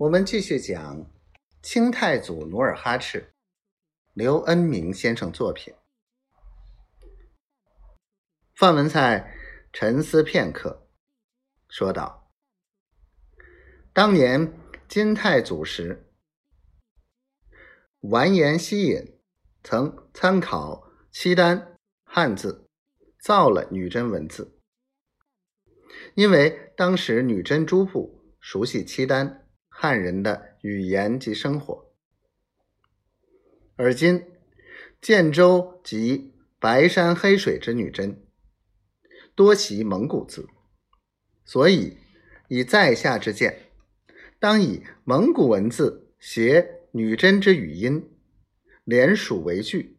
我们继续讲清太祖努尔哈赤，刘恩明先生作品。范文蔡沉思片刻，说道：“当年金太祖时，完颜希隐曾参考契丹汉字，造了女真文字。因为当时女真诸部熟悉契丹。”汉人的语言及生活，而今建州及白山黑水之女真多习蒙古字，所以以在下之见，当以蒙古文字写女真之语音，连属为句，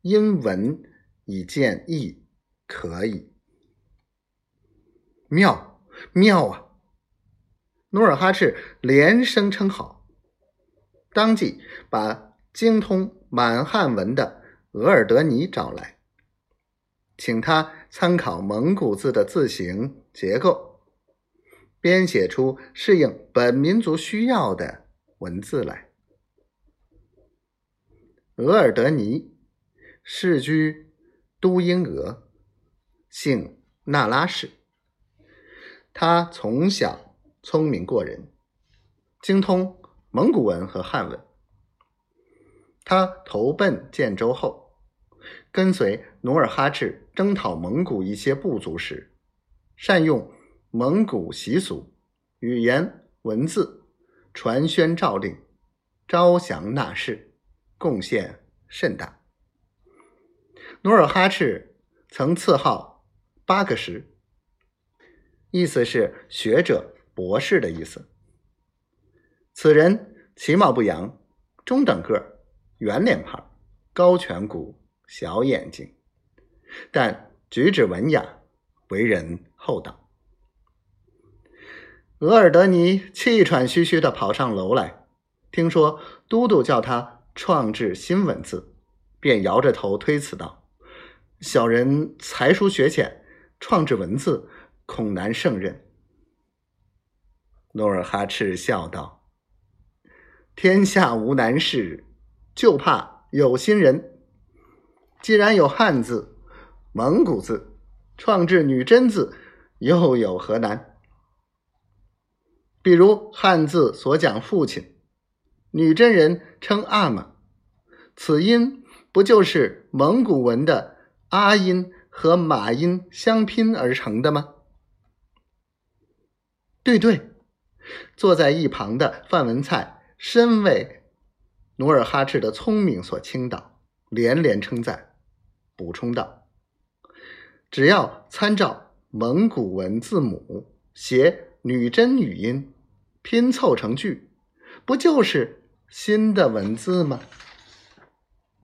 因文以见义，可以。妙妙啊！努尔哈赤连声称好，当即把精通满汉文的额尔德尼找来，请他参考蒙古字的字形结构，编写出适应本民族需要的文字来。额尔德尼世居都英俄，姓那拉氏，他从小。聪明过人，精通蒙古文和汉文。他投奔建州后，跟随努尔哈赤征讨蒙古一些部族时，善用蒙古习俗、语言、文字，传宣诏令，招降纳士，贡献甚大。努尔哈赤曾赐号八个石，意思是学者。博士的意思。此人其貌不扬，中等个儿，圆脸盘，高颧骨，小眼睛，但举止文雅，为人厚道。额尔德尼气喘吁吁的跑上楼来，听说都督叫他创制新文字，便摇着头推辞道：“小人才疏学浅，创制文字恐难胜任。”努尔哈赤笑道：“天下无难事，就怕有心人。既然有汉字、蒙古字，创制女真字，又有何难？比如汉字所讲父亲，女真人称阿玛，此音不就是蒙古文的阿音和马音相拼而成的吗？”对对。坐在一旁的范文蔡深为努尔哈赤的聪明所倾倒，连连称赞，补充道：“只要参照蒙古文字母写女真语音，拼凑成句，不就是新的文字吗？”